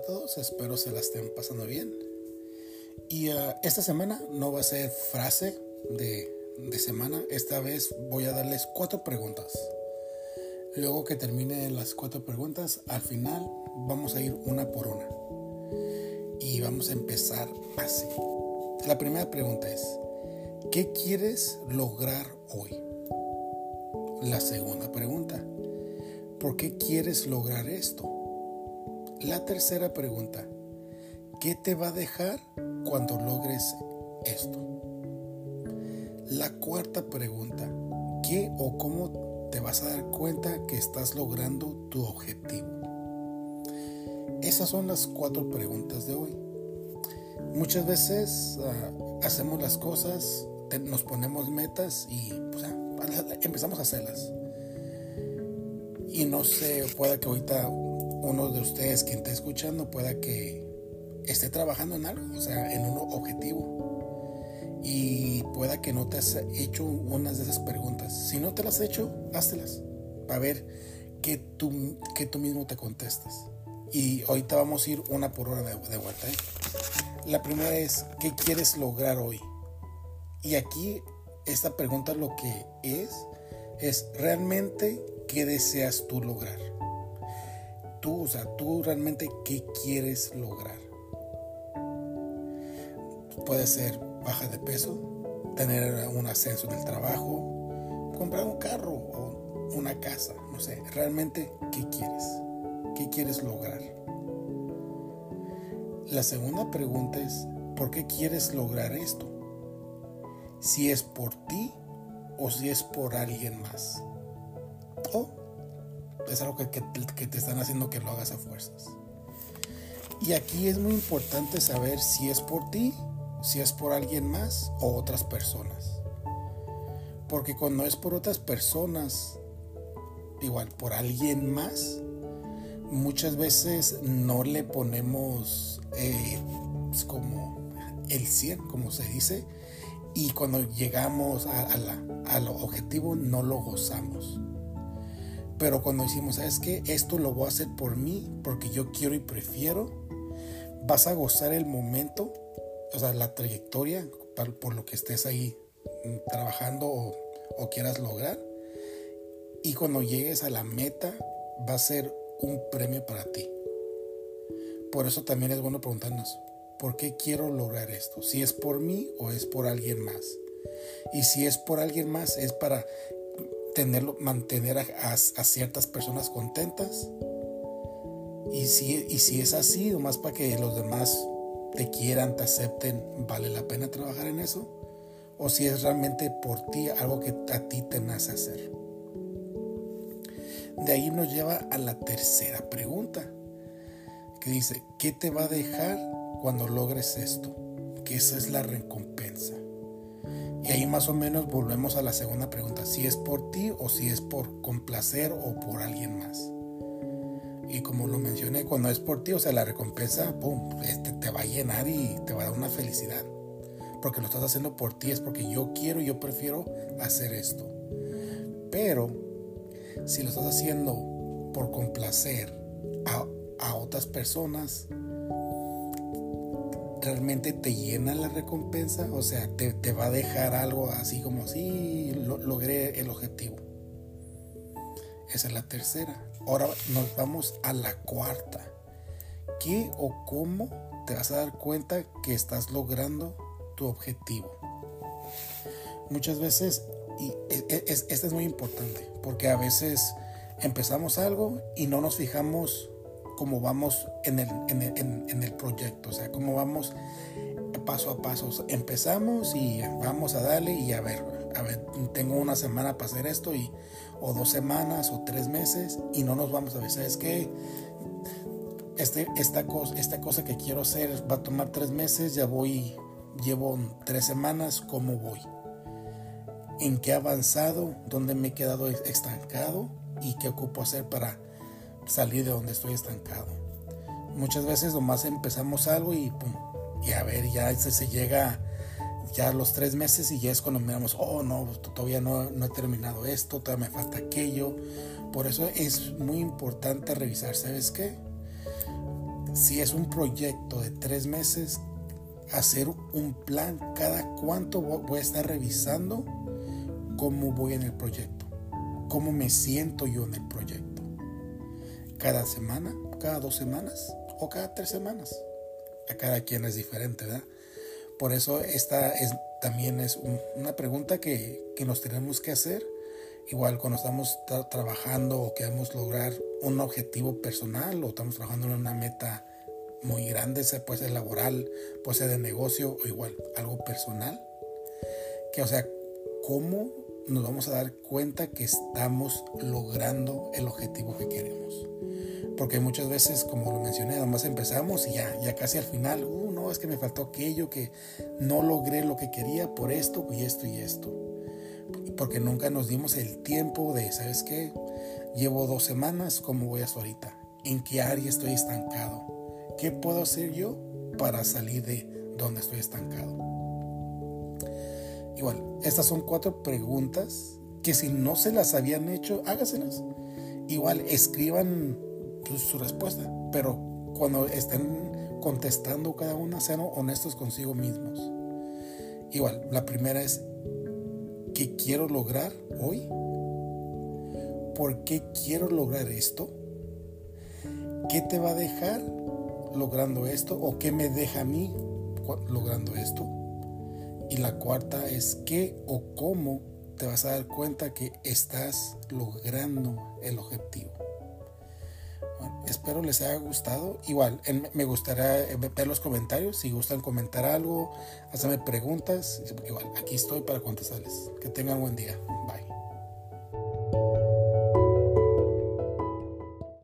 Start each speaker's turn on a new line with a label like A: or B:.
A: todos, espero se la estén pasando bien. Y uh, esta semana no va a ser frase de, de, semana, esta vez voy a darles cuatro preguntas. Luego que termine las cuatro preguntas, al final vamos a ir una por una. Y vamos a empezar así. La primera pregunta es, ¿qué quieres lograr hoy? La segunda pregunta, ¿por qué quieres lograr esto? La tercera pregunta, ¿qué te va a dejar cuando logres esto? La cuarta pregunta, ¿qué o cómo te vas a dar cuenta que estás logrando tu objetivo? Esas son las cuatro preguntas de hoy. Muchas veces uh, hacemos las cosas, nos ponemos metas y pues, empezamos a hacerlas. Y no sé, pueda que ahorita uno de ustedes que esté escuchando pueda que esté trabajando en algo, o sea, en un objetivo. Y pueda que no te has hecho unas de esas preguntas. Si no te las has hecho, háztelas para ver que tú, tú mismo te contestas. Y ahorita vamos a ir una por hora de, de vuelta. ¿eh? La primera es, ¿qué quieres lograr hoy? Y aquí esta pregunta lo que es, es realmente qué deseas tú lograr tú, o sea, tú realmente qué quieres lograr. Puede ser baja de peso, tener un ascenso en el trabajo, comprar un carro o una casa, no sé, realmente qué quieres, qué quieres lograr. La segunda pregunta es, ¿por qué quieres lograr esto? Si es por ti o si es por alguien más. O es algo que, te están haciendo que lo hagas a fuerzas. Y aquí es muy importante saber si es por ti, si es por alguien más o otras personas. Porque cuando es por otras personas, igual por alguien más, muchas veces no le ponemos eh, como el 100, como se dice, y cuando llegamos al objetivo no lo gozamos. Pero cuando decimos, ¿sabes qué? Esto lo voy a hacer por mí, porque yo quiero y prefiero, vas a gozar el momento, o sea, la trayectoria por lo que estés ahí mm, trabajando o, o quieras lograr. Y cuando llegues a la meta, va a ser un premio para ti. Por eso también es bueno preguntarnos, ¿por qué quiero lograr esto? Si es por mí o es por alguien más. Y si es por alguien más, es para tenerlo, mantener a, ciertas personas contentas. Y si, y si es así, más para que los demás te quieran, te acepten, vale la pena trabajar en eso. O si es realmente por ti algo que a ti te nace hacer. De ahí nos lleva a la tercera pregunta, que dice, ¿qué te va a dejar cuando logres esto? Que esa es la recompensa. Y ahí más o menos volvemos a la segunda pregunta, si es por ti o si es por complacer o por alguien más. Y como lo mencioné, cuando es por ti, o sea, la recompensa, ¡pum!, este, te va a llenar y te va a dar una felicidad. Porque lo estás haciendo por ti, es porque yo quiero, yo prefiero hacer esto. Pero si lo estás haciendo por complacer a, a otras personas, realmente te llena la recompensa, o sea, te, va a dejar algo así como si logré el objetivo. Esa es la tercera. Ahora nos vamos a la cuarta. ¿Qué o cómo te vas a dar cuenta que estás logrando tu objetivo? Muchas veces, y esta es muy importante, porque a veces empezamos algo y no nos fijamos cómo vamos en el, en, el, proyecto, o sea, cómo vamos paso a paso. Empezamos y vamos a darle y a ver, a ver, tengo una semana para hacer esto y o dos semanas o tres meses y no nos vamos a ver, ¿sabes qué? Este, esta, cosa, esta cosa que quiero hacer va a tomar tres meses, ya voy, llevo tres semanas, ¿cómo voy? ¿En qué he avanzado? ¿Dónde me he quedado estancado? ¿Y qué ocupo hacer para salir de donde estoy estancado. Muchas veces nomás empezamos algo y y a ver, ya se, llega ya los tres meses y ya es cuando miramos, oh no, todavía no, no he terminado esto, todavía me falta aquello. Por eso es muy importante revisar, ¿sabes qué? si es un proyecto de tres meses, hacer un plan cada cuánto voy a estar revisando cómo voy en el proyecto, cómo me siento yo en el proyecto. Cada semana, cada dos semanas o cada tres semanas. A cada quien es diferente, ¿verdad? Por eso esta es, también es una pregunta que, que, nos tenemos que hacer. Igual cuando estamos trabajando o queremos lograr un objetivo personal o estamos trabajando en una meta muy grande, puede ser laboral, puede ser de negocio o igual algo personal. Que o sea, ¿cómo nos vamos a dar cuenta que estamos logrando el objetivo que queremos? Porque muchas veces, como lo mencioné, además empezamos y ya, ya casi al final, uh, no, es que me faltó aquello, que no logré lo que quería por esto y esto y esto. Porque nunca nos dimos el tiempo de, ¿sabes qué? Llevo dos semanas, ¿cómo voy hasta ahorita? ¿En qué área estoy estancado? ¿Qué puedo hacer yo para salir de donde estoy estancado? Igual, estas son cuatro preguntas que si no se las habían hecho, hágaselas. Igual, escriban pues, su respuesta, pero cuando estén contestando cada una, sean honestos consigo mismos. Igual, la primera es, ¿qué quiero lograr hoy? ¿Por qué quiero lograr esto? ¿Qué te va a dejar logrando esto o qué me deja a mí logrando esto. Y la cuarta es qué o cómo te vas a dar cuenta que estás logrando el objetivo. Espero les haya gustado. Igual, me gustaría eh, ver los comentarios. Si gustan comentar algo, hacerme preguntas. Igual, aquí estoy para contestarles. Que tengan buen día. Bye.